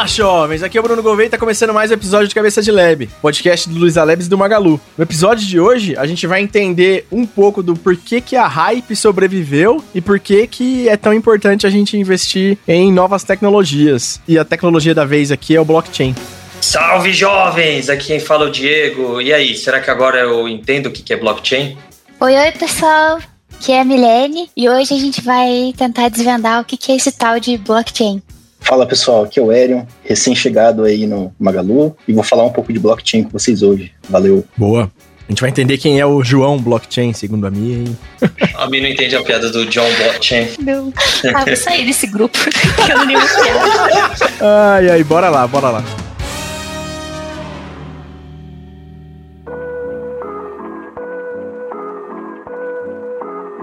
Fala, jovens! Aqui é o Bruno Gouveia e tá começando mais um episódio de Cabeça de Lab, podcast do Luiz Alebs e do Magalu. No episódio de hoje, a gente vai entender um pouco do porquê que a hype sobreviveu e por que que é tão importante a gente investir em novas tecnologias. E a tecnologia da vez aqui é o blockchain. Salve, jovens! Aqui quem fala é o Diego. E aí, será que agora eu entendo o que é blockchain? Oi, oi, pessoal! Aqui é a Milene e hoje a gente vai tentar desvendar o que é esse tal de blockchain. Fala pessoal, aqui é o Erion, recém-chegado aí no Magalu e vou falar um pouco de blockchain com vocês hoje. Valeu. Boa. A gente vai entender quem é o João Blockchain, segundo a minha. A mim não entende a piada do John Blockchain. Não. Ah, vou sair desse grupo, que eu não lembro piada. Ai, ai, bora lá, bora lá.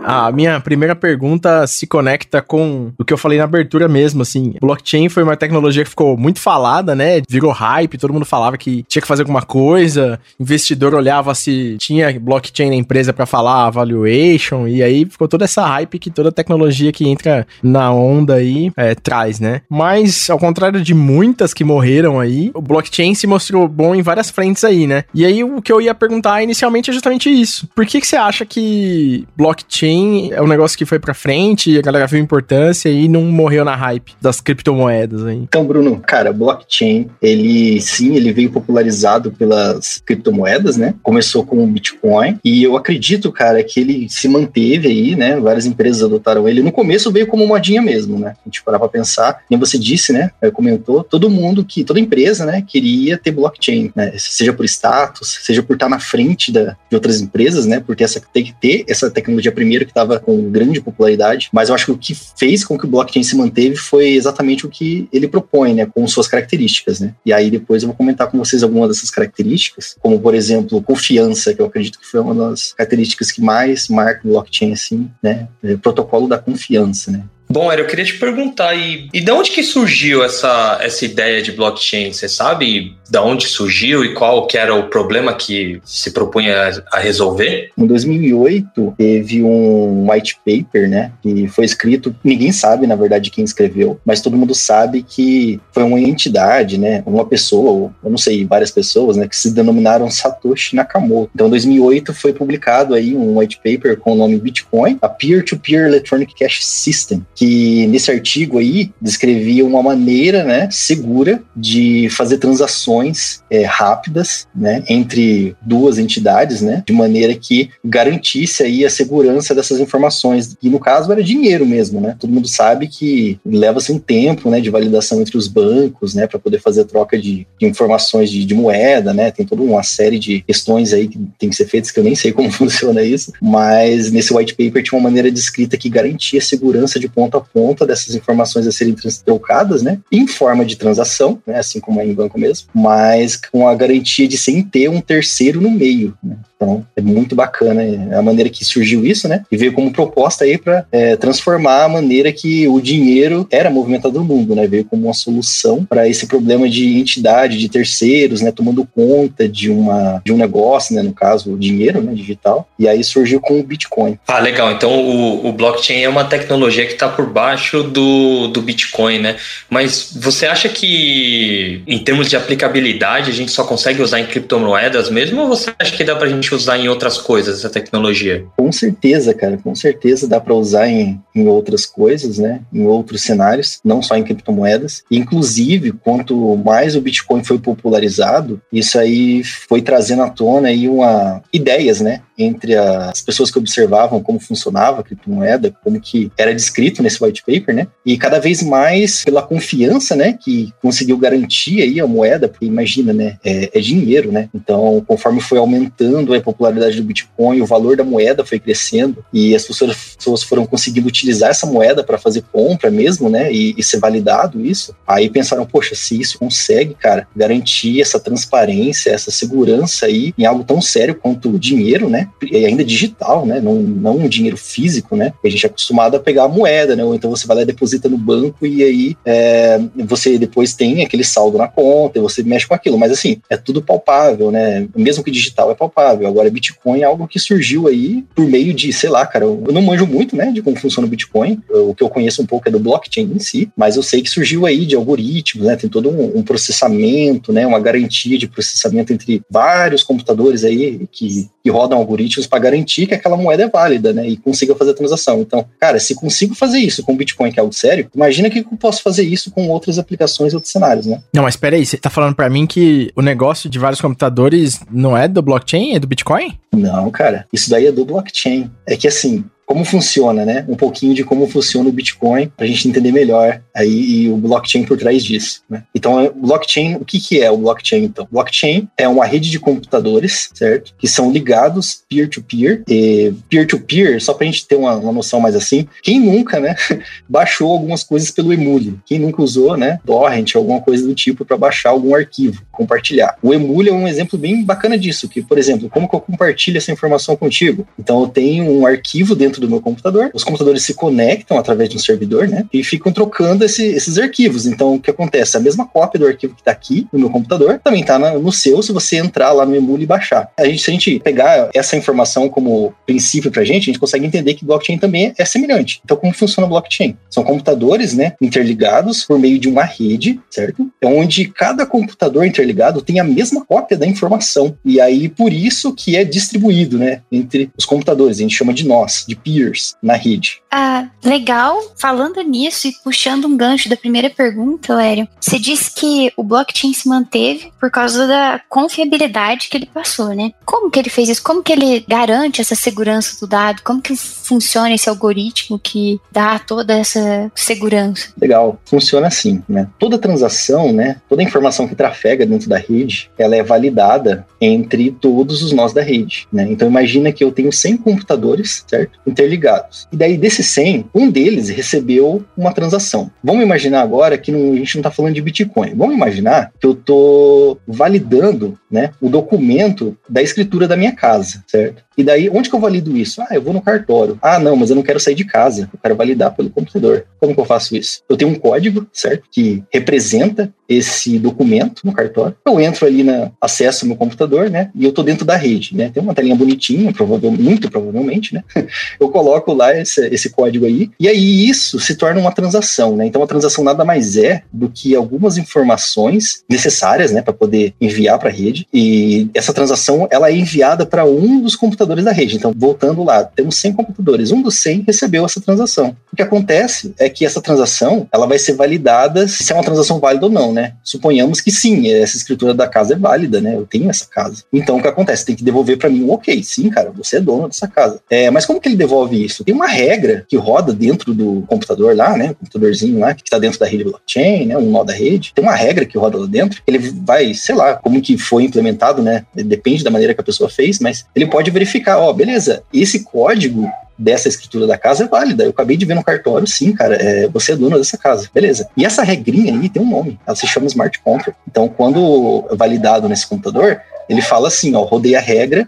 A minha primeira pergunta se conecta com o que eu falei na abertura mesmo, assim. Blockchain foi uma tecnologia que ficou muito falada, né? Virou hype, todo mundo falava que tinha que fazer alguma coisa, investidor olhava se tinha blockchain na empresa para falar valuation, e aí ficou toda essa hype que toda tecnologia que entra na onda aí é, traz, né? Mas, ao contrário de muitas que morreram aí, o blockchain se mostrou bom em várias frentes aí, né? E aí o que eu ia perguntar inicialmente é justamente isso. Por que, que você acha que blockchain é um negócio que foi pra frente, a galera viu importância e não morreu na hype das criptomoedas aí. Então, Bruno, cara, blockchain, ele sim, ele veio popularizado pelas criptomoedas, né? Começou com o Bitcoin e eu acredito, cara, que ele se manteve aí, né? Várias empresas adotaram ele. No começo veio como modinha mesmo, né? A gente parar pra pensar, como você disse, né? Comentou, todo mundo que, toda empresa, né, queria ter blockchain, né? Seja por status, seja por estar na frente da, de outras empresas, né? Por ter essa, ter que ter essa tecnologia primeiro que estava com grande popularidade, mas eu acho que o que fez com que o blockchain se manteve foi exatamente o que ele propõe, né, com suas características, né? E aí depois eu vou comentar com vocês algumas dessas características, como por exemplo, confiança, que eu acredito que foi uma das características que mais marca o blockchain assim, né? É, protocolo da confiança, né? Bom, Era, eu queria te perguntar, e, e de onde que surgiu essa, essa ideia de blockchain? Você sabe de onde surgiu e qual que era o problema que se propunha a resolver? Em 2008, teve um white paper, né, que foi escrito, ninguém sabe, na verdade, quem escreveu, mas todo mundo sabe que foi uma entidade, né, uma pessoa, eu não sei, várias pessoas, né, que se denominaram Satoshi Nakamoto. Então, em 2008 foi publicado aí um white paper com o nome Bitcoin, a Peer-to-Peer -peer Electronic Cash System, que nesse artigo aí descrevia uma maneira né, segura de fazer transações é, rápidas né, entre duas entidades, né, de maneira que garantisse aí a segurança dessas informações. E no caso era dinheiro mesmo, né? Todo mundo sabe que leva-se um tempo né, de validação entre os bancos né, para poder fazer a troca de, de informações de, de, moeda, né? Tem toda uma série de questões aí que tem que ser feitas que eu nem sei como funciona isso, mas nesse white paper tinha uma maneira de escrita que garantia a segurança de ponto ponta a ponta dessas informações a serem trocadas, né, em forma de transação, né, assim como é em banco mesmo, mas com a garantia de sem ter um terceiro no meio. Né. Então, é muito bacana é a maneira que surgiu isso, né? E veio como proposta aí para é, transformar a maneira que o dinheiro era movimentado no mundo, né? Veio como uma solução para esse problema de entidade, de terceiros, né? Tomando conta de, uma, de um negócio, né? No caso, o dinheiro né? digital. E aí surgiu com o Bitcoin. Ah, legal. Então, o, o blockchain é uma tecnologia que está por baixo do, do Bitcoin, né? Mas você acha que, em termos de aplicabilidade, a gente só consegue usar em criptomoedas mesmo? Ou você acha que dá para a gente gente usar em outras coisas essa tecnologia? Com certeza, cara, com certeza dá para usar em, em outras coisas, né? Em outros cenários, não só em criptomoedas. Inclusive, quanto mais o Bitcoin foi popularizado, isso aí foi trazendo à tona aí uma ideias, né? Entre as pessoas que observavam como funcionava a criptomoeda, como que era descrito nesse white paper, né? E cada vez mais pela confiança, né? Que conseguiu garantir aí a moeda, porque imagina, né? É, é dinheiro, né? Então, conforme foi aumentando a popularidade do Bitcoin, o valor da moeda foi crescendo e as pessoas foram conseguindo utilizar essa moeda para fazer compra mesmo, né? E, e, ser validado isso. Aí pensaram, poxa, se isso consegue, cara, garantir essa transparência, essa segurança aí em algo tão sério quanto o dinheiro, né? E ainda digital, né? Não, não um dinheiro físico, né? A gente é acostumado a pegar a moeda, né? Ou então você vai lá e deposita no banco e aí é, você depois tem aquele saldo na conta e você mexe com aquilo. Mas assim, é tudo palpável, né? Mesmo que digital é palpável. Agora, Bitcoin é algo que surgiu aí por meio de, sei lá, cara, eu não manjo muito, né, de como funciona o Bitcoin. O que eu conheço um pouco é do blockchain em si, mas eu sei que surgiu aí de algoritmos, né? Tem todo um, um processamento, né? Uma garantia de processamento entre vários computadores aí que, que rodam algoritmos para garantir que aquela moeda é válida, né? E consiga fazer a transação. Então, cara, se consigo fazer isso com Bitcoin, que é algo sério, imagina que eu posso fazer isso com outras aplicações e outros cenários, né? Não, mas peraí, você tá falando para mim que o negócio de vários computadores não é do blockchain, é do Bitcoin? Não, cara, isso daí é do blockchain. É que assim, como funciona, né? Um pouquinho de como funciona o Bitcoin para a gente entender melhor aí e o blockchain por trás disso. Né? Então, o blockchain, o que, que é o blockchain? Então, blockchain é uma rede de computadores, certo? Que são ligados peer-to-peer. Peer-to-peer, só para a gente ter uma, uma, noção mais assim, quem nunca, né, baixou algumas coisas pelo Emule? Quem nunca usou, né, torrent, alguma coisa do tipo para baixar algum arquivo, compartilhar? O Emule é um exemplo bem bacana disso, que, por exemplo, como que eu compartilho essa informação contigo? Então, eu tenho um arquivo dentro dentro do meu computador. Os computadores se conectam através de um servidor, né? E ficam trocando esse, esses arquivos. Então, o que acontece? A mesma cópia do arquivo que está aqui no meu computador também está no seu, se você entrar lá no Emule e baixar. A gente, se a gente pegar essa informação como princípio para a gente, a gente consegue entender que blockchain também é semelhante. Então, como funciona blockchain? São computadores, né, interligados por meio de uma rede, certo? É onde cada computador interligado tem a mesma cópia da informação. E aí, por isso que é distribuído, né, entre os computadores. A gente chama de nós, de peers na rede. Ah, legal. Falando nisso e puxando um gancho da primeira pergunta, Lério, você disse que o blockchain se manteve por causa da confiabilidade que ele passou, né? Como que ele fez isso? Como que ele garante essa segurança do dado? Como que funciona esse algoritmo que dá toda essa segurança? Legal. Funciona assim, né? Toda transação, né? Toda informação que trafega dentro da rede, ela é validada entre todos os nós da rede, né? Então imagina que eu tenho 100 computadores, certo? Interligados. E daí, desses 100, um deles recebeu uma transação. Vamos imaginar agora que não, a gente não está falando de Bitcoin. Vamos imaginar que eu estou validando né, o documento da escritura da minha casa, certo? E daí, onde que eu valido isso? Ah, eu vou no cartório. Ah, não, mas eu não quero sair de casa. Eu quero validar pelo computador. Como que eu faço isso? Eu tenho um código, certo? Que representa esse documento no cartório. Eu entro ali na acesso meu computador, né? E eu tô dentro da rede, né? Tem uma telinha bonitinha, provavelmente, muito provavelmente, né? Eu coloco lá esse, esse código aí. E aí isso se torna uma transação, né? Então a transação nada mais é do que algumas informações necessárias, né, para poder enviar para a rede. E essa transação ela é enviada para um dos computadores computadores da rede. Então, voltando lá, temos 100 computadores. Um dos 100 recebeu essa transação. O que acontece é que essa transação ela vai ser validada se é uma transação válida ou não, né? Suponhamos que sim, essa escritura da casa é válida, né? Eu tenho essa casa. Então, o que acontece? Tem que devolver para mim um ok. Sim, cara, você é dono dessa casa. É, mas como que ele devolve isso? Tem uma regra que roda dentro do computador lá, né? O computadorzinho lá que está dentro da rede blockchain, né? Um nó da rede. Tem uma regra que roda lá dentro. Ele vai, sei lá, como que foi implementado, né? Depende da maneira que a pessoa fez, mas ele pode verificar ó, beleza, esse código dessa escritura da casa é válida. Eu acabei de ver no cartório, sim, cara, é, você é dono dessa casa, beleza. E essa regrinha aí tem um nome, ela se chama smart contract. Então, quando validado nesse computador, ele fala assim, ó, rodei a regra,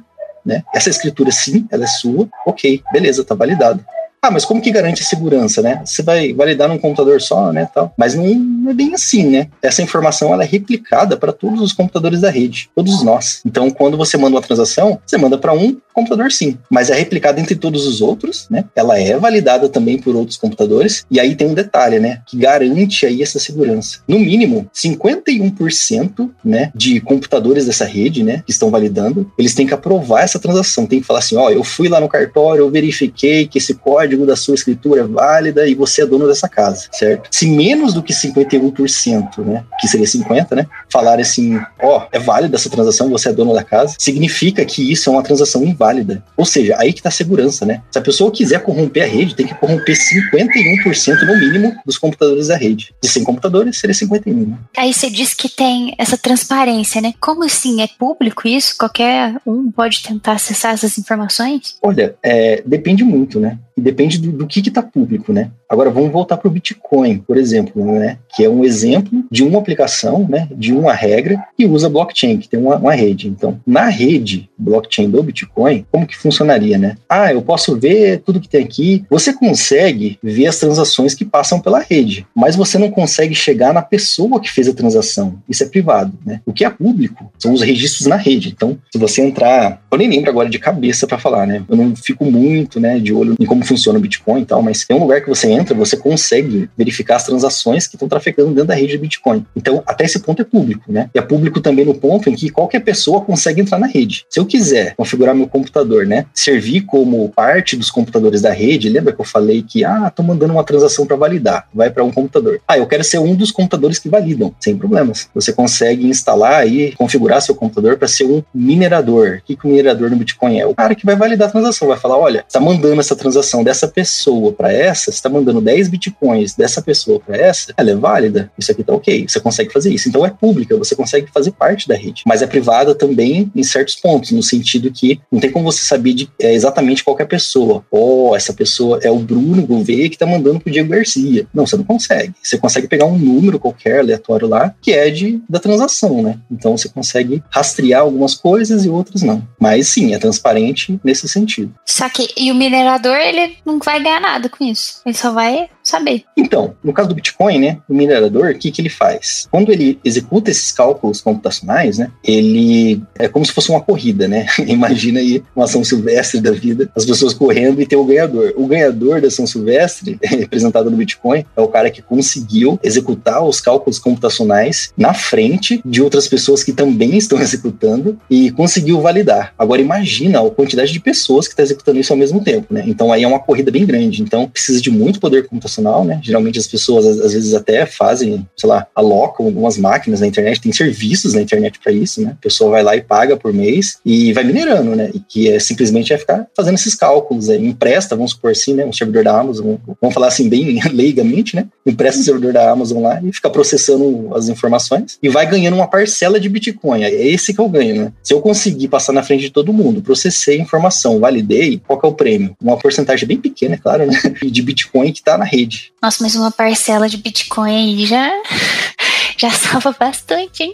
né? Essa escritura, sim, ela é sua, ok, beleza, tá validado. Ah, mas como que garante a segurança, né? Você vai validar num computador só, né, tal. Mas não, é bem assim, né? Essa informação ela é replicada para todos os computadores da rede, todos nós. Então, quando você manda uma transação, você manda para um computador sim, mas é replicada entre todos os outros, né? Ela é validada também por outros computadores e aí tem um detalhe, né, que garante aí essa segurança. No mínimo, 51%, né, de computadores dessa rede, né, que estão validando, eles têm que aprovar essa transação, tem que falar assim, ó, oh, eu fui lá no cartório, eu verifiquei que esse código código da sua escritura é válida e você é dono dessa casa, certo? Se menos do que 51%, né, que seria 50, né, falar assim, ó, oh, é válida essa transação, você é dono da casa, significa que isso é uma transação inválida. Ou seja, aí que tá a segurança, né? Se a pessoa quiser corromper a rede, tem que corromper 51% no mínimo dos computadores da rede. De 100 computadores, seria 51. Né? Aí você diz que tem essa transparência, né? Como assim? É público isso? Qualquer um pode tentar acessar essas informações? Olha, é, depende muito, né? Depende do, do que está público, né? Agora vamos voltar para o Bitcoin, por exemplo, né? Que é um exemplo de uma aplicação, né? De uma regra que usa blockchain, que tem uma, uma rede. Então, na rede blockchain do Bitcoin, como que funcionaria, né? Ah, eu posso ver tudo que tem aqui. Você consegue ver as transações que passam pela rede, mas você não consegue chegar na pessoa que fez a transação. Isso é privado, né? O que é público são os registros na rede. Então, se você entrar, eu nem lembro agora de cabeça para falar, né? Eu não fico muito, né, de olho em como funciona o Bitcoin e tal, mas tem um lugar que você entra, você consegue verificar as transações que estão trafegando dentro da rede do Bitcoin. Então, até esse ponto é público, né? E é público também no ponto em que qualquer pessoa consegue entrar na rede. Se eu quiser configurar meu computador, né, servir como parte dos computadores da rede, lembra que eu falei que, ah, tô mandando uma transação para validar, vai para um computador. Ah, eu quero ser um dos computadores que validam, sem problemas. Você consegue instalar e configurar seu computador para ser um minerador. O que, que o minerador no Bitcoin é? O cara que vai validar a transação, vai falar, olha, está mandando essa transação dessa pessoa para essa, está mandando 10 Bitcoins dessa pessoa para essa, ela é válida, isso aqui tá ok, você consegue fazer isso. Então é pública, você consegue fazer parte da rede. Mas é privada também em certos pontos, no sentido que não tem como você saber de, é, exatamente qualquer pessoa. Oh, essa pessoa é o Bruno Gouveia que está mandando pro Diego Garcia. Não, você não consegue. Você consegue pegar um número qualquer aleatório lá, que é de, da transação, né? Então você consegue rastrear algumas coisas e outras não. Mas sim, é transparente nesse sentido. Só que, e o minerador, ele não vai ganhar nada com isso. Ele só vai Why? Saber. Então, no caso do Bitcoin, né, o minerador, o que, que ele faz? Quando ele executa esses cálculos computacionais, né, ele é como se fosse uma corrida, né? Imagina aí uma ação silvestre da vida, as pessoas correndo e tem o ganhador. O ganhador da ação silvestre, representado no Bitcoin, é o cara que conseguiu executar os cálculos computacionais na frente de outras pessoas que também estão executando e conseguiu validar. Agora imagina a quantidade de pessoas que está executando isso ao mesmo tempo, né? Então aí é uma corrida bem grande. Então precisa de muito poder computacional né? Geralmente as pessoas às vezes até fazem, sei lá, alocam algumas máquinas na internet, tem serviços na internet para isso, né? A pessoa vai lá e paga por mês e vai minerando, né? E que é simplesmente é ficar fazendo esses cálculos, é, empresta, vamos supor assim, né? Um servidor da Amazon, vamos falar assim bem leigamente, né? Empresta um servidor da Amazon lá e fica processando as informações e vai ganhando uma parcela de Bitcoin. É esse que eu ganho, né? Se eu conseguir passar na frente de todo mundo, processei a informação, validei, qual que é o prêmio? Uma porcentagem bem pequena, é claro, né? De Bitcoin que está na rede rede. Nossa, mas uma parcela de Bitcoin aí já, já salva bastante, hein?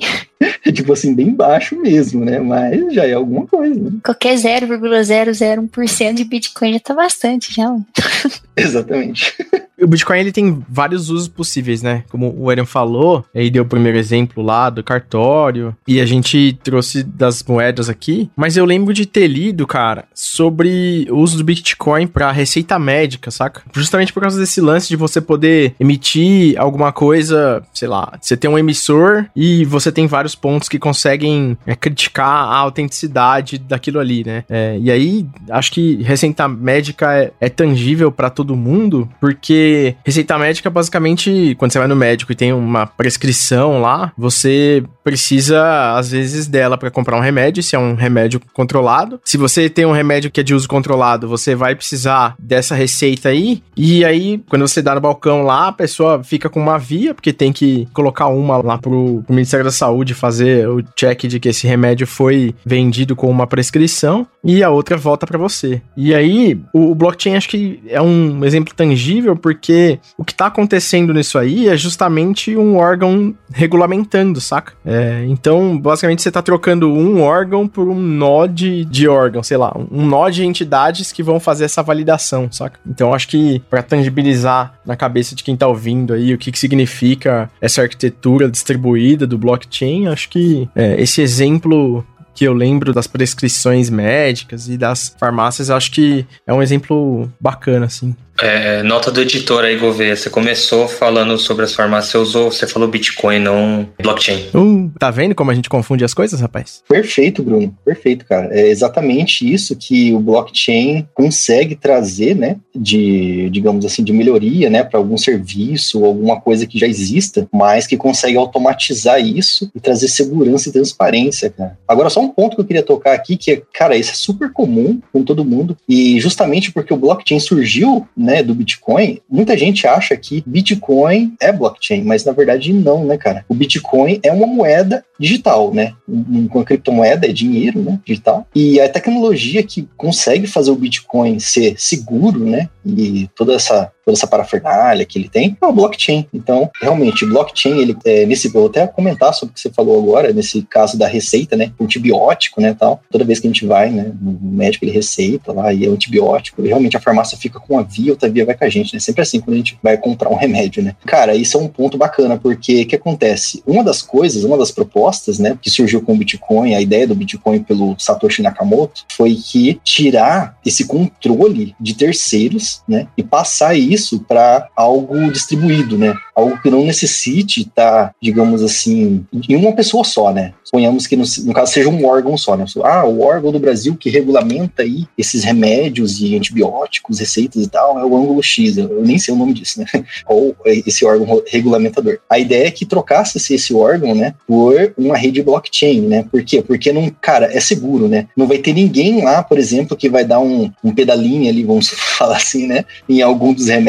É tipo assim, bem baixo mesmo, né? Mas já é alguma coisa. Né? Qualquer 0,001% de Bitcoin já tá bastante, já. Exatamente. O Bitcoin ele tem vários usos possíveis, né? Como o Aaron falou, aí deu o primeiro exemplo lá do cartório, e a gente trouxe das moedas aqui, mas eu lembro de ter lido, cara, sobre o uso do Bitcoin para receita médica, saca? Justamente por causa desse lance de você poder emitir alguma coisa, sei lá, você tem um emissor e você tem vários pontos que conseguem é, criticar a autenticidade daquilo ali, né? É, e aí, acho que receita médica é, é tangível para todo mundo, porque receita médica, basicamente, quando você vai no médico e tem uma prescrição lá, você precisa, às vezes, dela para comprar um remédio, se é um remédio controlado. Se você tem um remédio que é de uso controlado, você vai precisar dessa receita aí. E aí, quando você dá no balcão lá, a pessoa fica com uma via, porque tem que colocar uma lá pro, pro Ministério da Saúde fazer o check de que esse remédio foi vendido com uma prescrição, e a outra volta para você. E aí, o, o blockchain acho que é um exemplo tangível, porque porque o que tá acontecendo nisso aí é justamente um órgão regulamentando, saca? É, então, basicamente, você tá trocando um órgão por um nó de, de órgão, sei lá, um nó de entidades que vão fazer essa validação, saca? Então, acho que para tangibilizar na cabeça de quem tá ouvindo aí o que, que significa essa arquitetura distribuída do blockchain, acho que é, esse exemplo que eu lembro das prescrições médicas e das farmácias, acho que é um exemplo bacana, assim. É, nota do editor aí, Gouveia. Você começou falando sobre as farmácias, você usou, você falou Bitcoin, não blockchain. Uh, tá vendo como a gente confunde as coisas, rapaz? Perfeito, Bruno. Perfeito, cara. É exatamente isso que o blockchain consegue trazer, né? De, digamos assim, de melhoria, né? Para algum serviço ou alguma coisa que já exista, mas que consegue automatizar isso e trazer segurança e transparência, cara. Agora, só um ponto que eu queria tocar aqui, que é, cara, isso é super comum com todo mundo, e justamente porque o blockchain surgiu né, do Bitcoin, muita gente acha que Bitcoin é blockchain, mas na verdade não, né, cara? O Bitcoin é uma moeda digital, né? Uma criptomoeda é dinheiro, né, digital. E a tecnologia que consegue fazer o Bitcoin ser seguro, né, e toda essa toda essa parafernália que ele tem, é o blockchain. Então, realmente, blockchain, ele, é, nesse, vou até comentar sobre o que você falou agora, nesse caso da receita, né, antibiótico, né, tal, toda vez que a gente vai, né, no médico ele receita lá e é antibiótico, e realmente a farmácia fica com a via, outra via vai com a gente, né, sempre assim quando a gente vai comprar um remédio, né. Cara, isso é um ponto bacana, porque o que acontece? Uma das coisas, uma das propostas, né, que surgiu com o Bitcoin, a ideia do Bitcoin pelo Satoshi Nakamoto, foi que tirar esse controle de terceiros, né, e passar isso para algo distribuído, né, algo que não necessite estar, tá, digamos assim, em uma pessoa só, né. Suponhamos que no, no, caso seja um órgão só, né. Ah, o órgão do Brasil que regulamenta aí esses remédios e antibióticos, receitas e tal, é o ângulo X. Eu nem sei o nome disso, né. Ou esse órgão regulamentador. A ideia é que trocasse esse órgão, né, por uma rede blockchain, né. Por quê? Porque não, cara, é seguro, né. Não vai ter ninguém lá, por exemplo, que vai dar um, um pedalinho ali, vamos falar assim, né, em algum dos remédios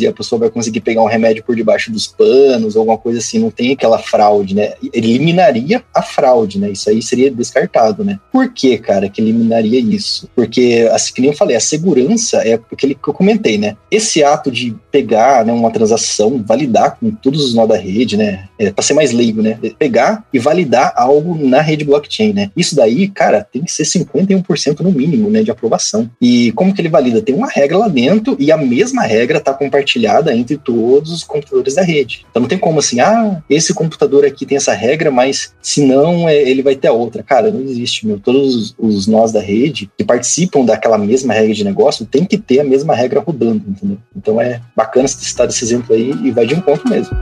e a pessoa vai conseguir pegar um remédio por debaixo dos panos, alguma coisa assim, não tem aquela fraude, né? Eliminaria a fraude, né? Isso aí seria descartado, né? Por que, cara, que eliminaria isso? Porque, assim, que nem eu falei, a segurança é aquele que eu comentei, né? Esse ato de pegar né, uma transação, validar com todos os nó da rede, né? É, para ser mais leigo, né? Pegar e validar algo na rede blockchain, né? Isso daí, cara, tem que ser 51% no mínimo, né, de aprovação. E como que ele valida? Tem uma regra lá dentro e a mesma regra está compartilhada entre todos os computadores da rede. Então não tem como assim, ah, esse computador aqui tem essa regra, mas se não, é, ele vai ter a outra. Cara, não existe, meu. Todos os nós da rede que participam daquela mesma regra de negócio tem que ter a mesma regra rodando, entendeu? Então é bacana citar esse exemplo aí e vai de um ponto mesmo.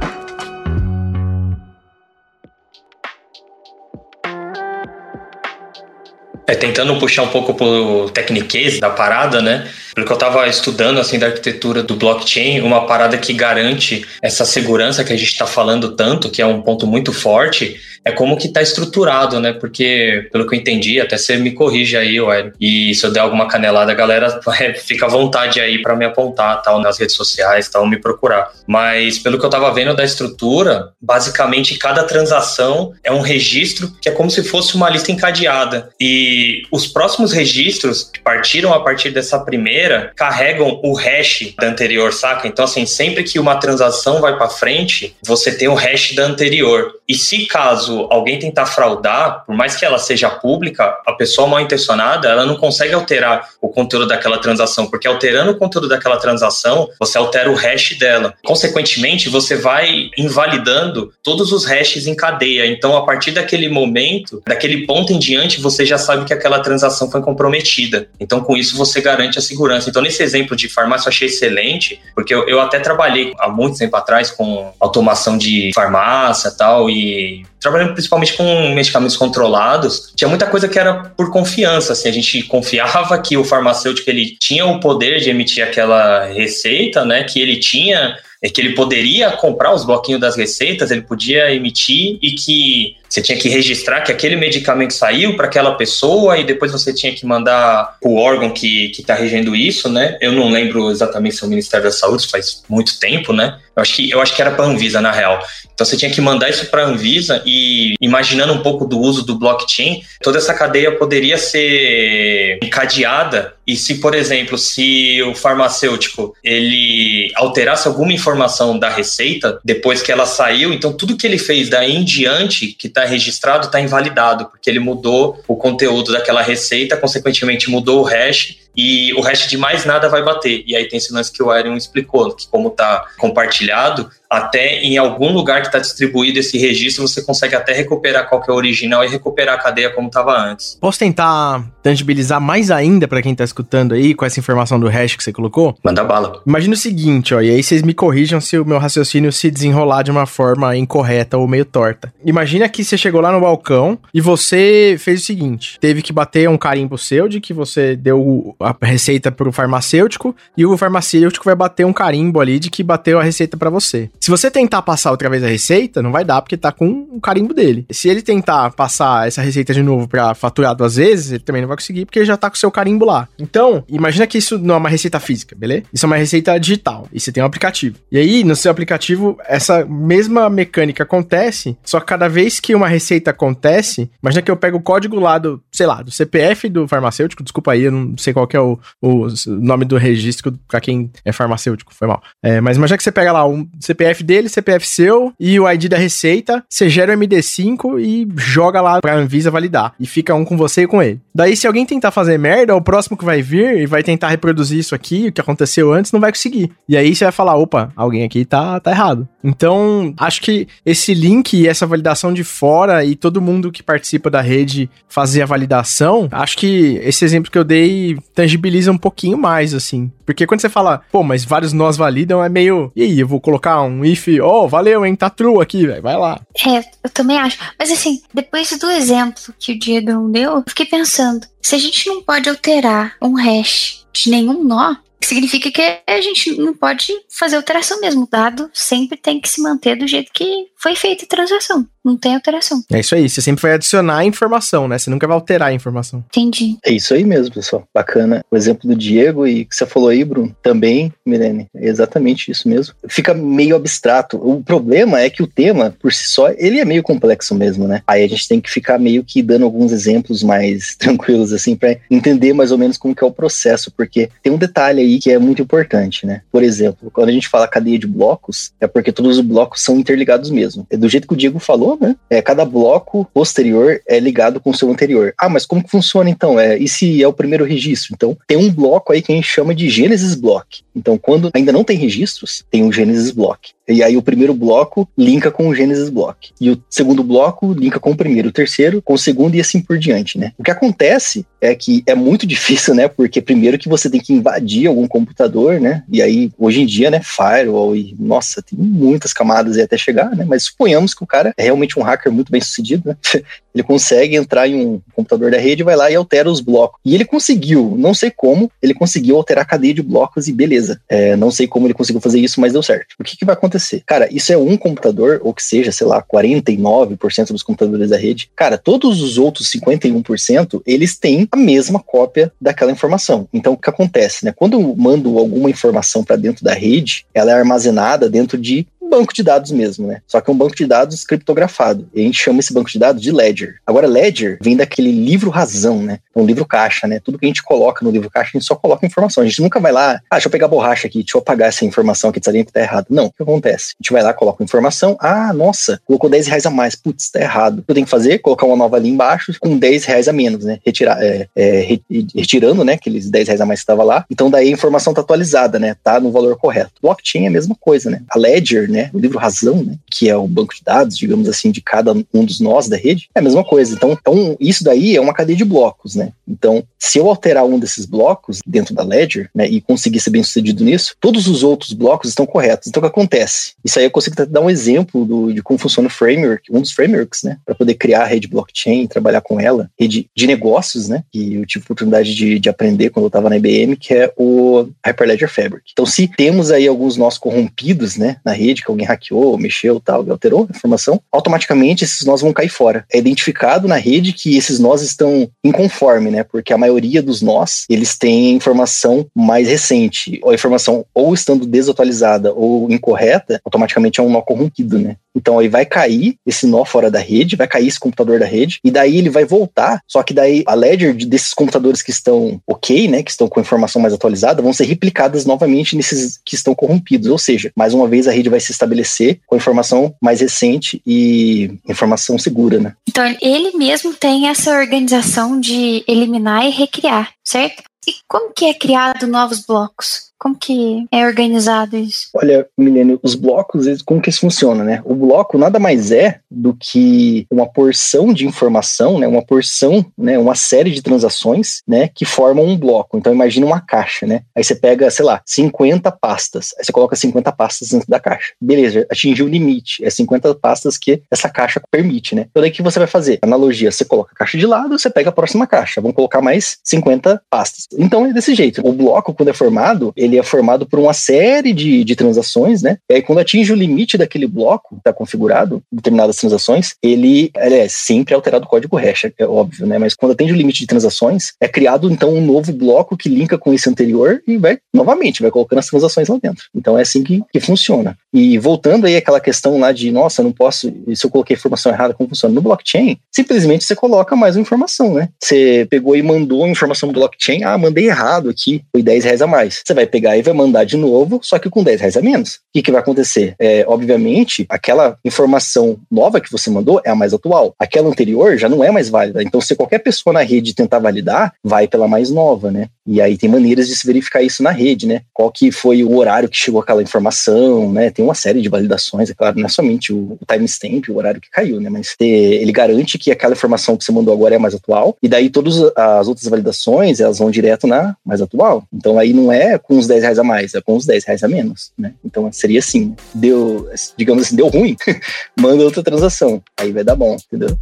É, tentando puxar um pouco pro tecniquez da parada, né? Pelo que eu estava estudando, assim, da arquitetura do blockchain, uma parada que garante essa segurança que a gente está falando tanto, que é um ponto muito forte, é como que está estruturado, né? Porque, pelo que eu entendi, até você me corrige aí, ué, e se eu der alguma canelada, a galera é, fica à vontade aí para me apontar, tal, nas redes sociais, tal, me procurar. Mas, pelo que eu estava vendo da estrutura, basicamente cada transação é um registro que é como se fosse uma lista encadeada. E os próximos registros que partiram a partir dessa primeira carregam o hash da anterior, saca? Então, assim, sempre que uma transação vai para frente, você tem o hash da anterior. E se caso alguém tentar fraudar, por mais que ela seja pública, a pessoa mal intencionada, ela não consegue alterar o conteúdo daquela transação, porque alterando o conteúdo daquela transação, você altera o hash dela. Consequentemente, você vai invalidando todos os hashes em cadeia. Então, a partir daquele momento, daquele ponto em diante, você já sabe que aquela transação foi comprometida. Então, com isso, você garante a segurança. Então, nesse exemplo de farmácia, eu achei excelente, porque eu, eu até trabalhei há muito tempo atrás com automação de farmácia tal, e trabalhando principalmente com medicamentos controlados, tinha muita coisa que era por confiança, assim, a gente confiava que o farmacêutico ele tinha o poder de emitir aquela receita, né, que ele tinha é que ele poderia comprar os bloquinhos das receitas, ele podia emitir e que você tinha que registrar que aquele medicamento saiu para aquela pessoa e depois você tinha que mandar o órgão que está regendo isso, né? Eu não lembro exatamente se é o Ministério da Saúde, faz muito tempo, né? Eu acho que, eu acho que era para a Anvisa, na real. Então você tinha que mandar isso para a Anvisa e, imaginando um pouco do uso do blockchain, toda essa cadeia poderia ser encadeada. E se, por exemplo, se o farmacêutico ele alterasse alguma informação da receita depois que ela saiu, então tudo que ele fez daí em diante, que está registrado, está invalidado, porque ele mudou o conteúdo daquela receita, consequentemente mudou o hash e o resto de mais nada vai bater. E aí tem esse lance que o Aaron explicou, que como está compartilhado, até em algum lugar que está distribuído esse registro, você consegue até recuperar qual que é o original e recuperar a cadeia como estava antes. Posso tentar tangibilizar mais ainda para quem está escutando aí com essa informação do hash que você colocou? Manda bala. Imagina o seguinte, ó, e aí vocês me corrijam se o meu raciocínio se desenrolar de uma forma incorreta ou meio torta. Imagina que você chegou lá no balcão e você fez o seguinte, teve que bater um carimbo seu de que você deu a receita pro farmacêutico e o farmacêutico vai bater um carimbo ali de que bateu a receita para você. Se você tentar passar outra vez a receita, não vai dar porque tá com o carimbo dele. Se ele tentar passar essa receita de novo para faturar duas vezes, ele também não vai conseguir porque já tá com o seu carimbo lá. Então, imagina que isso não é uma receita física, beleza? Isso é uma receita digital e você tem um aplicativo. E aí, no seu aplicativo, essa mesma mecânica acontece, só que cada vez que uma receita acontece, imagina que eu pego o código lá do, sei lá, do CPF do farmacêutico, desculpa aí, eu não sei qual que é o, o nome do registro para quem é farmacêutico, foi mal. É, mas imagina que você pega lá o CPF dele, CPF seu e o ID da receita, você gera o MD5 e joga lá pra Anvisa validar. E fica um com você e com ele. Daí, se alguém tentar fazer merda, o próximo que vai vir e vai tentar reproduzir isso aqui, o que aconteceu antes, não vai conseguir. E aí você vai falar, opa, alguém aqui tá, tá errado. Então, acho que esse link e essa validação de fora e todo mundo que participa da rede fazer a validação, acho que esse exemplo que eu dei tangibiliza um pouquinho mais, assim. Porque quando você fala, pô, mas vários nós validam, é meio. E aí, eu vou colocar um if, oh, valeu, hein, tá true aqui, velho, vai lá. É, eu também acho. Mas assim, depois do exemplo que o Diego deu, eu fiquei pensando: se a gente não pode alterar um hash de nenhum nó, significa que a gente não pode fazer alteração mesmo. O dado sempre tem que se manter do jeito que foi feita a transação. Não tem alteração. É isso aí. Você sempre vai adicionar informação, né? Você nunca vai alterar a informação. Entendi. É isso aí mesmo, pessoal. Bacana. O exemplo do Diego e que você falou aí, Bruno, também, Milene, é exatamente isso mesmo. Fica meio abstrato. O problema é que o tema, por si só, ele é meio complexo mesmo, né? Aí a gente tem que ficar meio que dando alguns exemplos mais tranquilos, assim, para entender mais ou menos como que é o processo, porque tem um detalhe aí que é muito importante, né? Por exemplo, quando a gente fala cadeia de blocos, é porque todos os blocos são interligados mesmo. É do jeito que o Diego falou, né? É, cada bloco posterior é ligado com o seu anterior. Ah, mas como que funciona então? É, e se é o primeiro registro? Então, tem um bloco aí que a gente chama de Genesis Block. Então, quando ainda não tem registros, tem um Genesis Block. E aí o primeiro bloco linka com o Genesis Block. E o segundo bloco linka com o primeiro, o terceiro com o segundo e assim por diante, né? O que acontece é que é muito difícil, né? Porque primeiro que você tem que invadir algum computador, né? E aí, hoje em dia, né, firewall e, nossa, tem muitas camadas aí até chegar, né? Mas suponhamos que o cara é realmente um hacker muito bem sucedido, né? Ele consegue entrar em um computador da rede, vai lá e altera os blocos. E ele conseguiu, não sei como, ele conseguiu alterar a cadeia de blocos e beleza. É, não sei como ele conseguiu fazer isso, mas deu certo. O que, que vai acontecer? Cara, isso é um computador, ou que seja, sei lá, 49% dos computadores da rede. Cara, todos os outros 51%, eles têm a mesma cópia daquela informação. Então, o que acontece, né? Quando eu mando alguma informação para dentro da rede, ela é armazenada dentro de banco de dados mesmo, né? Só que é um banco de dados criptografado. E a gente chama esse banco de dados de ledger. Agora, ledger vem daquele livro razão, né? É um livro caixa, né? Tudo que a gente coloca no livro caixa, a gente só coloca informação. A gente nunca vai lá, ah, deixa eu pegar a borracha aqui, deixa eu apagar essa informação aqui, dizendo que tá errado. Não, o que acontece? A gente vai lá, coloca informação, ah, nossa, colocou 10 reais a mais, putz, tá errado. O que eu tenho que fazer? Colocar uma nova ali embaixo com 10 reais a menos, né? Retirar, é, é, retirando, né, aqueles 10 reais a mais que estava lá. Então, daí a informação tá atualizada, né? Tá no valor correto. Blockchain é a mesma coisa, né? A ledger, né? O livro razão, né? Que é o banco de dados, digamos assim, de cada um dos nós da rede, é a mesma coisa. Então, então isso daí é uma cadeia de blocos, né? Então, se eu alterar um desses blocos dentro da ledger, né, e conseguir ser bem sucedido nisso, todos os outros blocos estão corretos. Então, o que acontece? Isso aí eu consigo dar um exemplo do, de como funciona o framework, um dos frameworks, né, para poder criar a rede blockchain, trabalhar com ela, rede de negócios, né, que eu tive oportunidade de, de aprender quando eu estava na IBM, que é o Hyperledger Fabric. Então, se temos aí alguns nós corrompidos, né, na rede, que alguém hackeou, mexeu, tal, alterou a informação, automaticamente esses nós vão cair fora. É identificado na rede que esses nós estão inconforme, né? Porque a maioria dos nós, eles têm informação mais recente, ou a informação ou estando desatualizada ou incorreta, automaticamente é um nó corrompido, né? Então aí vai cair esse nó fora da rede, vai cair esse computador da rede, e daí ele vai voltar. Só que daí a ledger desses computadores que estão ok, né, que estão com informação mais atualizada, vão ser replicadas novamente nesses que estão corrompidos. Ou seja, mais uma vez a rede vai se estabelecer com informação mais recente e informação segura, né? Então ele mesmo tem essa organização de eliminar e recriar, certo? E como que é criado novos blocos? Como que é organizado isso? Olha, Milênio, os blocos, como que isso funciona, né? O bloco nada mais é do que uma porção de informação, né? Uma porção, né? Uma série de transações, né? Que formam um bloco. Então, imagina uma caixa, né? Aí você pega, sei lá, 50 pastas. Aí você coloca 50 pastas dentro da caixa. Beleza, atingiu o limite. É 50 pastas que essa caixa permite, né? Então, daí que você vai fazer? Analogia, você coloca a caixa de lado, você pega a próxima caixa. Vamos colocar mais 50 pastas. Então, é desse jeito. O bloco, quando é formado, ele ele é formado por uma série de, de transações, né? E aí, quando atinge o limite daquele bloco, está configurado, determinadas transações, ele, ele é sempre alterado o código hash, é óbvio, né? Mas quando atende o limite de transações, é criado então um novo bloco que linka com esse anterior e vai, novamente, vai colocando as transações lá dentro. Então é assim que, que funciona. E voltando aí àquela questão lá de, nossa, não posso, se eu coloquei informação errada, como funciona? No blockchain, simplesmente você coloca mais uma informação, né? Você pegou e mandou a informação do blockchain, ah, mandei errado aqui, foi 10 reais a mais. Você vai pegar e vai mandar de novo, só que com 10 reais a menos. O que, que vai acontecer? É, obviamente, aquela informação nova que você mandou é a mais atual. Aquela anterior já não é mais válida. Então, se qualquer pessoa na rede tentar validar, vai pela mais nova, né? E aí tem maneiras de se verificar isso na rede, né? Qual que foi o horário que chegou aquela informação, né? Tem uma série de validações, é claro, não é somente o, timestamp, o horário que caiu, né? Mas ele garante que aquela informação que você mandou agora é mais atual, e daí todas as outras validações, elas vão direto na mais atual. Então aí não é com os 10 reais a mais, é com os 10 reais a menos, né? Então seria assim, deu, digamos assim, deu ruim, manda outra transação, aí vai dar bom, entendeu?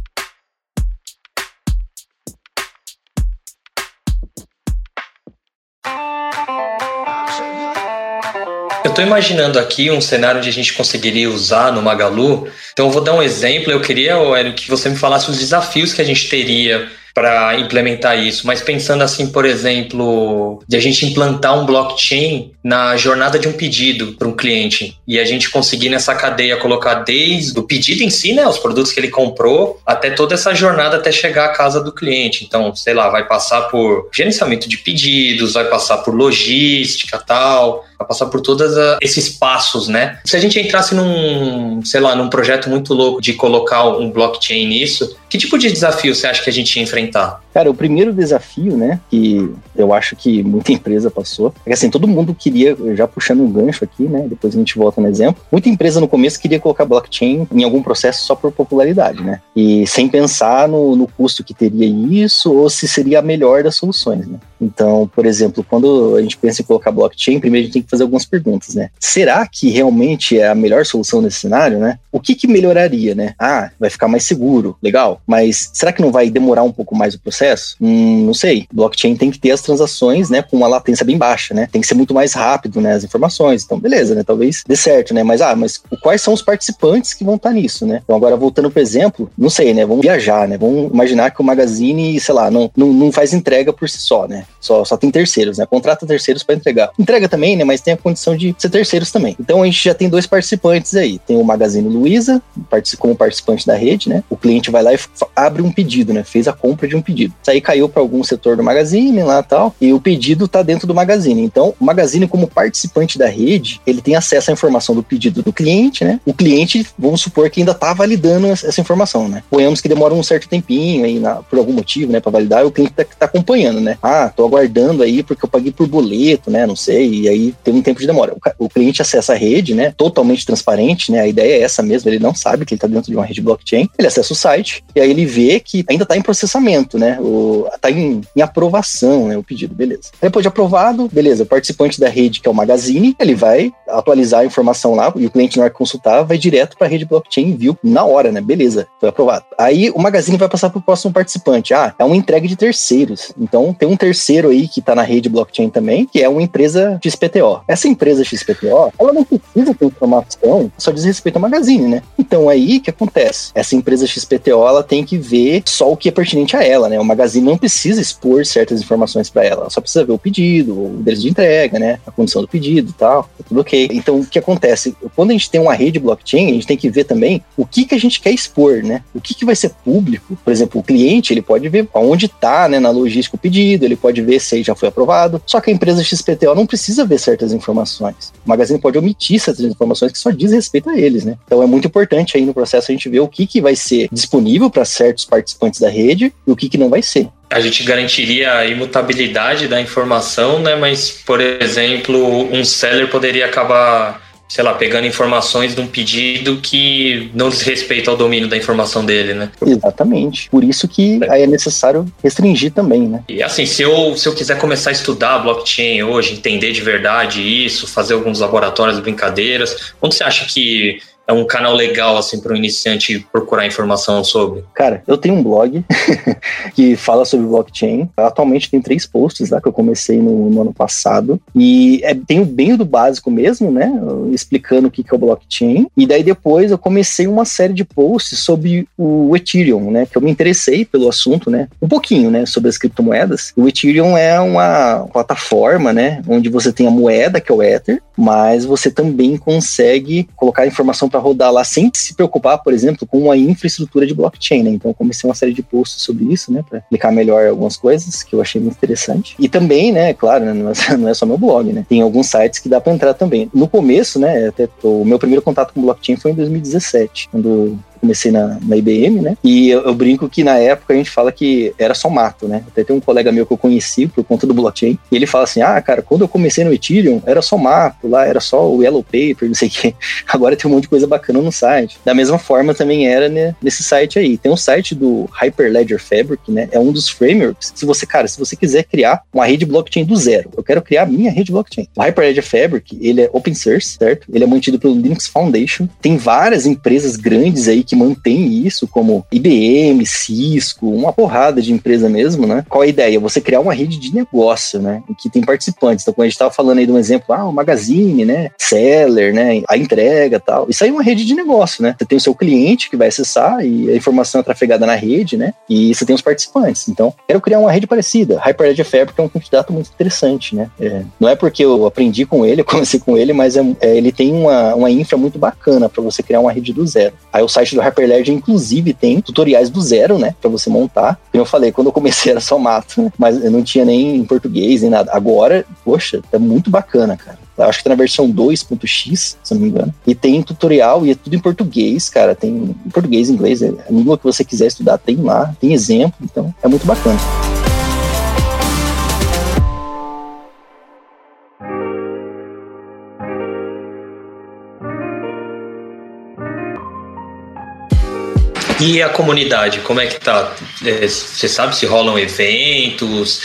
Eu estou imaginando aqui um cenário onde a gente conseguiria usar no Magalu. Então, eu vou dar um exemplo. Eu queria, Hélio, que você me falasse os desafios que a gente teria para implementar isso, mas pensando assim, por exemplo, de a gente implantar um blockchain na jornada de um pedido para um cliente e a gente conseguir nessa cadeia colocar desde o pedido em si, né, os produtos que ele comprou, até toda essa jornada até chegar à casa do cliente. Então, sei lá, vai passar por gerenciamento de pedidos, vai passar por logística, tal, vai passar por todos esses passos, né? Se a gente entrasse num, sei lá, num projeto muito louco de colocar um blockchain nisso, que tipo de desafio você acha que a gente ia enfrentar? Cara, o primeiro desafio, né, que eu acho que muita empresa passou, é que assim, todo mundo queria, já puxando um gancho aqui, né, depois a gente volta no exemplo, muita empresa no começo queria colocar blockchain em algum processo só por popularidade, né, e sem pensar no, no custo que teria isso ou se seria a melhor das soluções, né. Então, por exemplo, quando a gente pensa em colocar blockchain, primeiro a gente tem que fazer algumas perguntas, né. Será que realmente é a melhor solução nesse cenário, né? O que que melhoraria, né? Ah, vai ficar mais seguro, legal, mas será que não vai demorar um pouco mais o processo? Hum, não sei. Blockchain tem que ter as transações, né, com uma latência bem baixa, né? Tem que ser muito mais rápido, né, as informações. Então, beleza, né? Talvez dê certo, né? Mas ah, mas quais são os participantes que vão estar nisso, né? Então, agora voltando pro exemplo, não sei, né? Vamos viajar, né? Vamos imaginar que o Magazine, sei lá, não, não, não faz entrega por si só, né? Só, só tem terceiros, né? Contrata terceiros para entregar. Entrega também, né? Mas tem a condição de ser terceiros também. Então a gente já tem dois participantes aí. Tem o Magazine Luiza, como participante da rede, né? O cliente vai lá e abre um pedido, né? Fez a compra de um pedido. Isso aí caiu para algum setor do Magazine lá tal, e o pedido está dentro do Magazine. Então, o Magazine, como participante da rede, ele tem acesso à informação do pedido do cliente, né? O cliente, vamos supor que ainda está validando essa informação, né? Ponhamos que demora um certo tempinho aí, na, por algum motivo, né, para validar, e o cliente está tá acompanhando, né? Ah, tô aguardando aí porque eu paguei por boleto, né? Não sei, e aí tem um tempo de demora. O, o cliente acessa a rede, né? Totalmente transparente, né? A ideia é essa mesmo, ele não sabe que ele está dentro de uma rede blockchain, ele acessa o site, e aí ele vê que ainda está em processamento, né? O, tá em, em, aprovação, né, o pedido, beleza. Depois de aprovado, beleza, o participante da rede, que é o Magazine, ele vai atualizar a informação lá, e o cliente na hora que consultar, vai direto para a rede blockchain viu na hora, né, beleza, foi aprovado. Aí o Magazine vai passar para o próximo participante, ah, é uma entrega de terceiros, então tem um terceiro aí que está na rede blockchain também, que é uma empresa XPTO. Essa empresa XPTO, ela não precisa ter informação, só diz respeito ao Magazine, né? Então aí, o que acontece? Essa empresa XPTO, ela tem que ver só o que é pertinente a ela, né? O Magazine não precisa expor certas informações para ela, só precisa ver o pedido, o endereço de entrega, né, a condição do pedido e tal, tá tudo ok. Então, o que acontece? Quando a gente tem uma rede blockchain, a gente tem que ver também o que, que a gente quer expor, né? O que, que vai ser público. Por exemplo, o cliente, ele pode ver onde está, né, na logística o pedido, ele pode ver se já foi aprovado, só que a empresa XPTO não precisa ver certas informações. O Magazine pode omitir certas informações que só diz respeito a eles, né? Então, é muito importante aí no processo a gente ver o que, que vai ser disponível para certos participantes da rede e o que, que não vai ser a gente garantiria a imutabilidade da informação, né? Mas, por exemplo, um seller poderia acabar, sei lá, pegando informações de um pedido que não diz respeito ao domínio da informação dele, né? Exatamente. Por isso que aí é necessário restringir também, né? E assim, se eu, se eu quiser começar a estudar blockchain hoje, entender de verdade isso, fazer alguns laboratórios, brincadeiras, como você acha que é um canal legal assim para o iniciante procurar informação sobre? Cara, eu tenho um blog que fala sobre blockchain. Atualmente tem três posts lá que eu comecei no, no ano passado e é tenho bem do básico mesmo, né? Explicando o que, que é o blockchain. E daí depois eu comecei uma série de posts sobre o Ethereum, né? Que eu me interessei pelo assunto, né? Um pouquinho, né? Sobre as criptomoedas. O Ethereum é uma plataforma, né? Onde você tem a moeda que é o Ether, mas você também consegue colocar informação para rodar lá sem se preocupar, por exemplo, com uma infraestrutura de blockchain, né? Então eu comecei uma série de posts sobre isso, né? Para explicar melhor algumas coisas que eu achei muito interessante. E também, né? Claro, né, não, é, não é só meu blog, né? Tem alguns sites que dá para entrar também. No começo, né? Até o meu primeiro contato com blockchain foi em 2017, quando comecei na, na IBM, né? E eu, eu, brinco que na época a gente fala que era só mato, né? Até tem um colega meu que eu conheci por conta do blockchain, e ele fala assim: ah, cara, quando eu comecei no Ethereum, era só mato, lá era só o Yellow Paper, não sei o quê. Agora tem um monte de coisa bacana no site. Da mesma forma também era né, nesse site aí. Tem um site do Hyperledger Fabric, né? É um dos frameworks. Se você, cara, se você quiser criar uma rede blockchain do zero, eu quero criar a minha rede blockchain. O Hyperledger Fabric, ele é open source, certo? Ele é mantido pelo Linux Foundation. Tem várias empresas grandes aí que mantém isso, como IBM, Cisco, uma porrada de empresa mesmo, né? Qual a ideia? Você criar uma rede de negócio, né? Em que tem participantes. Então, quando a gente estava falando aí de um exemplo, ah, o Magazine, né? Seller, né? A entrega tal. Isso aí é uma rede de negócio, né? Você tem o seu cliente que vai acessar e a informação é trafegada na rede, né? E você tem os participantes. Então, quero criar uma rede parecida. Hyperledger Fabric é um candidato muito interessante, né? É, não é porque eu aprendi com ele, eu comecei com ele, mas é, é, ele tem uma, uma infra muito bacana para você criar uma rede do zero. Aí o site do Hyperledger, inclusive, tem tutoriais do zero, né? Para você montar. Como eu falei, quando eu comecei era só mato, né? mas eu não tinha nem em português, nem nada. Agora, poxa, é muito bacana, cara. Acho que tá na versão 2.x, se não me engano. E tem tutorial e é tudo em português, cara. Tem em português, inglês, é a língua que você quiser estudar, tem lá, tem exemplo, então é muito bacana. E a comunidade, como é que tá? É, você sabe se rolam eventos,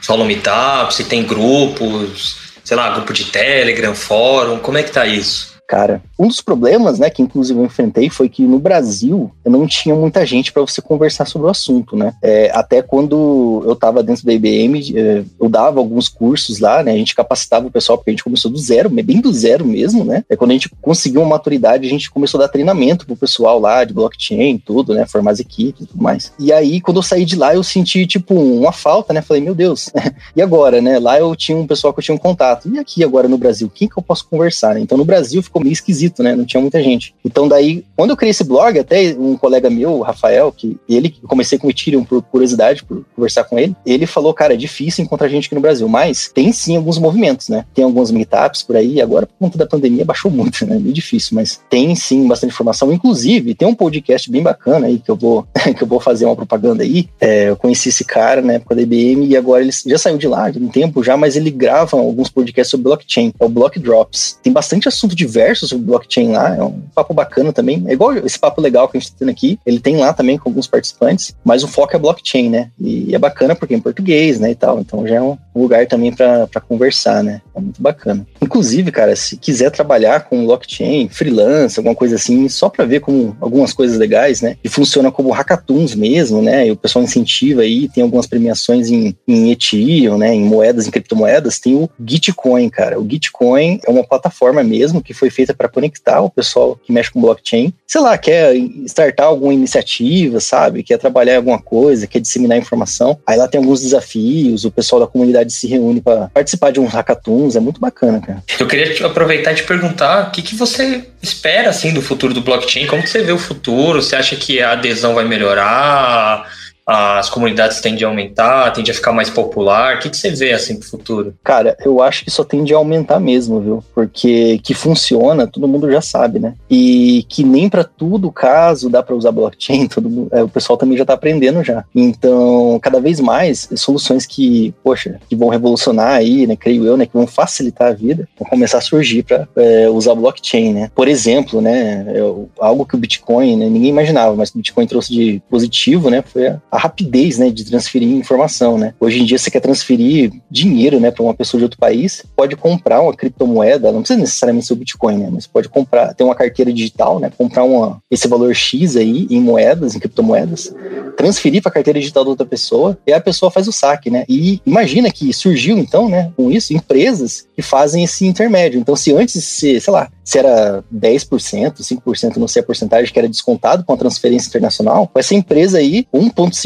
se rolam meetups, se tem grupos, sei lá, grupo de Telegram, fórum, como é que tá isso? Cara, um dos problemas, né, que inclusive eu enfrentei foi que no Brasil eu não tinha muita gente para você conversar sobre o assunto, né? É, até quando eu estava dentro da IBM, é, eu dava alguns cursos lá, né? A gente capacitava o pessoal porque a gente começou do zero, bem do zero mesmo, né? É quando a gente conseguiu uma maturidade, a gente começou a dar treinamento pro pessoal lá de blockchain, tudo, né? Formar as equipes e tudo mais. E aí, quando eu saí de lá, eu senti, tipo, uma falta, né? Falei, meu Deus, e agora, né? Lá eu tinha um pessoal que eu tinha um contato. E aqui agora no Brasil, quem que eu posso conversar? Né? Então no Brasil ficou meio esquisito, né? Não tinha muita gente. Então daí, quando eu criei esse blog, até um colega meu, o Rafael, que ele, comecei com o Ethereum por curiosidade, por conversar com ele, ele falou, cara, é difícil encontrar gente aqui no Brasil, mas tem sim alguns movimentos, né? Tem alguns meetups por aí, agora por conta da pandemia baixou muito, né? Meio difícil, mas tem sim bastante informação. Inclusive, tem um podcast bem bacana aí que eu vou, que eu vou fazer uma propaganda aí. É, eu conheci esse cara na época da IBM e agora ele já saiu de lá de um tempo já, mas ele grava alguns podcasts sobre blockchain, é o Block Drops. Tem bastante assunto diverso sobre blockchain lá, é um papo bacana também. É igual esse papo legal que a gente tá tendo aqui, ele tem lá também com alguns participantes, mas o foco é blockchain, né? E é bacana porque é em português, né, e tal, então já é um lugar também para conversar, né? É muito bacana. Inclusive, cara, se quiser trabalhar com blockchain, freelance, alguma coisa assim, só para ver como algumas coisas legais, né? E funciona como hackathons mesmo, né? E o pessoal incentiva aí, tem algumas premiações em, em Ethereum, né? Em moedas, em criptomoedas, tem o Gitcoin, cara. O Gitcoin é uma plataforma mesmo que foi feita para conectar o pessoal que mexe com blockchain. Sei lá, quer startar alguma iniciativa, sabe? Quer trabalhar alguma coisa, quer disseminar informação. Aí lá tem alguns desafios, o pessoal da comunidade se reúne para participar de uns hackathons, é muito bacana, cara. Eu queria aproveitar e te perguntar o que, que você espera assim do futuro do blockchain, como você vê o futuro? Você acha que a adesão vai melhorar? As comunidades tendem a aumentar, tende a ficar mais popular? O que, que você vê assim pro futuro? Cara, eu acho que só tende a aumentar mesmo, viu? Porque que funciona, todo mundo já sabe, né? E que nem para tudo caso dá para usar blockchain, todo mundo, é, o pessoal também já tá aprendendo já. Então, cada vez mais soluções que, poxa, que vão revolucionar aí, né? Creio eu, né? Que vão facilitar a vida, vão começar a surgir para é, usar blockchain, né? Por exemplo, né? É, algo que o Bitcoin, né, ninguém imaginava, mas o Bitcoin trouxe de positivo, né? Foi a a rapidez, né, de transferir informação, né? Hoje em dia você quer transferir dinheiro, né, para uma pessoa de outro país, pode comprar uma criptomoeda, não precisa necessariamente ser o Bitcoin, né, mas pode comprar, ter uma carteira digital, né, comprar uma, esse valor X aí em moedas, em criptomoedas, transferir para a carteira digital da outra pessoa e a pessoa faz o saque, né? E imagina que surgiu então, né, com isso, empresas que fazem esse intermédio. Então, se antes, se, sei lá, se era 10%, 5%, não sei a porcentagem que era descontado com a transferência internacional, com essa empresa aí, 1,5%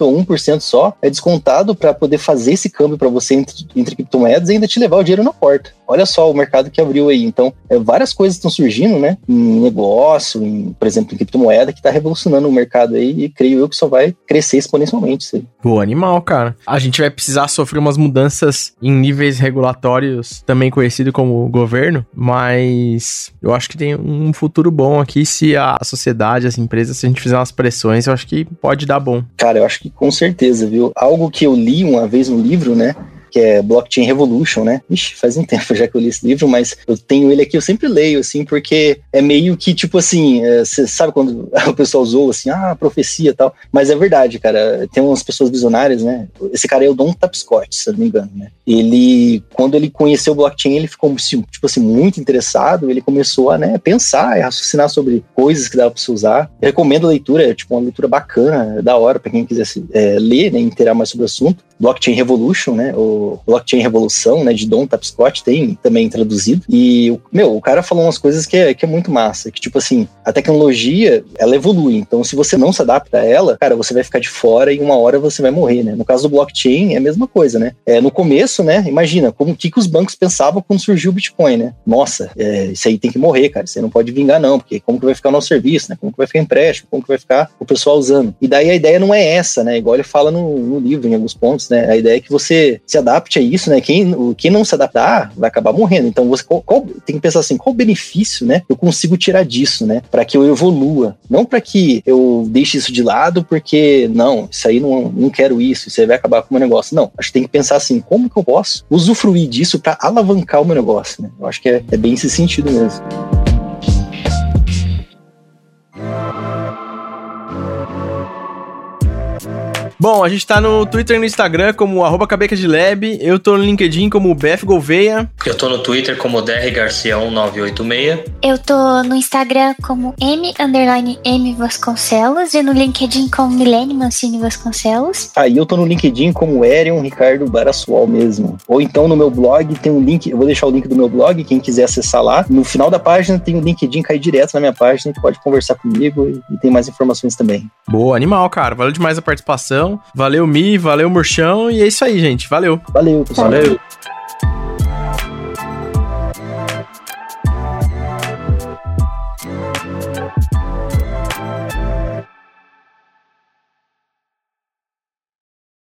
ou 1% só é descontado para poder fazer esse câmbio para você entre, entre criptomoedas e ainda te levar o dinheiro na porta. Olha só o mercado que abriu aí. Então, é, várias coisas estão surgindo, né? Em negócio, em, por exemplo, em criptomoeda, que está revolucionando o mercado aí e creio eu que só vai crescer exponencialmente. Pô, animal, cara. A gente vai precisar sofrer umas mudanças em níveis regulatórios, também conhecido como governo, mas eu acho que tem um futuro bom aqui se a sociedade, as empresas, se a gente fizer umas pressões, eu acho que pode dar bom. Cara, eu acho que com certeza, viu? Algo que eu li uma vez no livro, né? Que é Blockchain Revolution, né? Ixi, faz um tempo já que eu li esse livro, mas eu tenho ele aqui, eu sempre leio, assim, porque é meio que, tipo assim, você é, sabe quando o pessoal usou, assim, ah, profecia e tal, mas é verdade, cara, tem umas pessoas visionárias, né? Esse cara é o Don Tapscott, se eu não me engano, né? Ele, quando ele conheceu o blockchain, ele ficou, tipo assim, muito interessado, ele começou a, né, pensar e raciocinar sobre coisas que dava pra você usar. Eu recomendo a leitura, é, tipo, uma leitura bacana, da hora, para quem quisesse é, ler, né, inteirar mais sobre o assunto. Blockchain Revolution, né? O Blockchain Revolução, né? De Don Tapscott, tem também traduzido. E, meu, o cara falou umas coisas que é, que é muito massa. Que, tipo assim, a tecnologia, ela evolui. Então, se você não se adapta a ela, cara, você vai ficar de fora e uma hora você vai morrer, né? No caso do blockchain, é a mesma coisa, né? É, no começo, né? Imagina, como que, que os bancos pensavam quando surgiu o Bitcoin, né? Nossa, é, isso aí tem que morrer, cara. Você não pode vingar, não, porque como que vai ficar o nosso serviço, né? Como que vai ficar empréstimo? Como que vai ficar o pessoal usando? E daí a ideia não é essa, né? Igual ele fala no, no livro, em alguns pontos, né? A ideia é que você se adapte a isso, né? Quem, quem não se adaptar vai acabar morrendo. Então você qual, qual, tem que pensar assim, qual benefício, né? Eu consigo tirar disso, né? Para que eu evolua, não para que eu deixe isso de lado, porque não, isso aí não, não quero isso, isso aí vai acabar com o meu negócio. Não, acho que tem que pensar assim, como que eu posso usufruir disso para alavancar o meu negócio, né? Eu acho que é, é bem esse sentido mesmo. Bom, a gente tá no Twitter e no Instagram como arroba Cabeca de Lab. Eu tô no LinkedIn como BF Gouveia. Eu tô no Twitter como drgarcia1986. Eu tô no Instagram como M underline M Vasconcelos e no LinkedIn como Milene Mancini Vasconcelos. Aí ah, eu tô no LinkedIn como Erion Ricardo Barassual mesmo. Ou então no meu blog tem um link, eu vou deixar o link do meu blog, quem quiser acessar lá. No final da página tem o um LinkedIn, cai direto na minha página, pode conversar comigo e, e tem mais informações também. Boa, animal, cara. Valeu demais a participação. Valeu, Mi, valeu, Murchão. E é isso aí, gente. Valeu. Valeu, pessoal. Valeu.